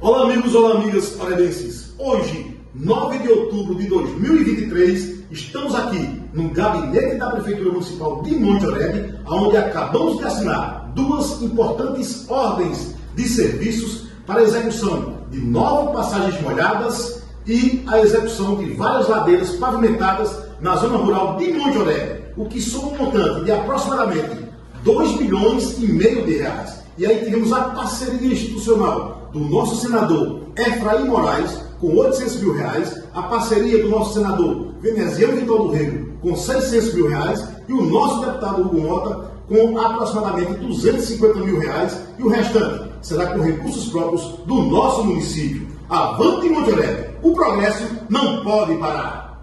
Olá, amigos, olá, amigas paraenses. Hoje, 9 de outubro de 2023, estamos aqui no gabinete da Prefeitura Municipal de Monte Oreb, onde acabamos de assinar duas importantes ordens de serviços para a execução de nove passagens molhadas e a execução de várias ladeiras pavimentadas na zona rural de Monte Oreb, o que soma um montante de aproximadamente 2 milhões e meio de reais. E aí tivemos a parceria institucional do nosso senador Efraim Moraes, com 800 mil reais, a parceria do nosso senador Veneziano Vitor do Rego, com 600 mil reais, e o nosso deputado Hugo Mota, com aproximadamente 250 mil reais, e o restante será com recursos próprios do nosso município. Avante Monte Alegre, o progresso não pode parar.